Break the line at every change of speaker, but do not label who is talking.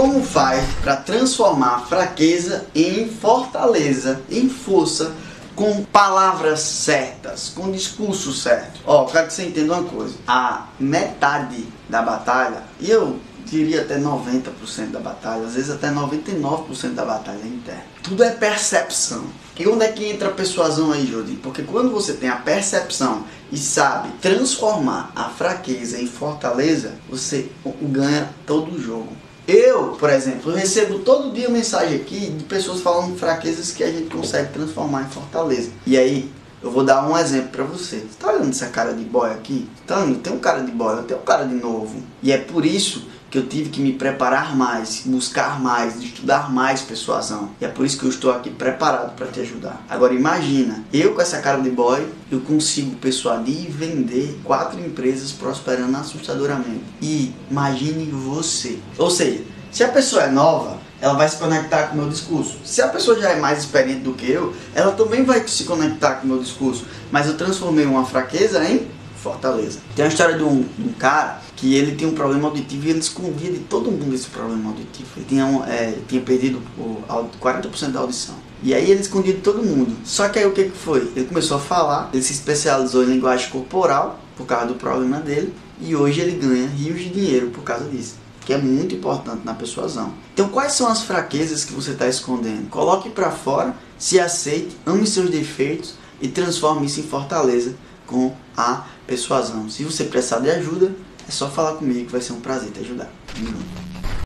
como faz para transformar fraqueza em fortaleza, em força, com palavras certas, com discurso certo. Ó, quero que você entenda uma coisa. A metade da batalha, e eu diria até 90% da batalha, às vezes até 99% da batalha é interna. Tudo é percepção. E onde é que entra a persuasão aí, Jodi? Porque quando você tem a percepção e sabe transformar a fraqueza em fortaleza, você ganha todo o jogo. Eu, por exemplo, recebo todo dia mensagem aqui de pessoas falando fraquezas que a gente consegue transformar em fortaleza. E aí, eu vou dar um exemplo para você. Você tá olhando essa cara de boy aqui? Tá olhando? Tem um cara de boy, eu tenho um cara de novo. E é por isso que eu tive que me preparar mais, buscar mais, estudar mais persuasão. E é por isso que eu estou aqui preparado para te ajudar. Agora imagina, eu com essa cara de boy, eu consigo persuadir e vender quatro empresas prosperando assustadoramente. E imagine você. Ou seja, se a pessoa é nova, ela vai se conectar com o meu discurso. Se a pessoa já é mais experiente do que eu, ela também vai se conectar com o meu discurso. Mas eu transformei uma fraqueza em fortaleza. Tem a história de um, um cara que ele tinha um problema auditivo e ele escondia de todo mundo esse problema auditivo. Ele tinha, um, é, tinha perdido o, 40% da audição. E aí ele escondia de todo mundo. Só que aí o que, que foi? Ele começou a falar, ele se especializou em linguagem corporal por causa do problema dele e hoje ele ganha rios de dinheiro por causa disso. Que é muito importante na persuasão. Então, quais são as fraquezas que você está escondendo? Coloque para fora, se aceite, ame seus defeitos e transforme isso em fortaleza com a persuasão. Se você precisar de ajuda, é só falar comigo que vai ser um prazer te ajudar.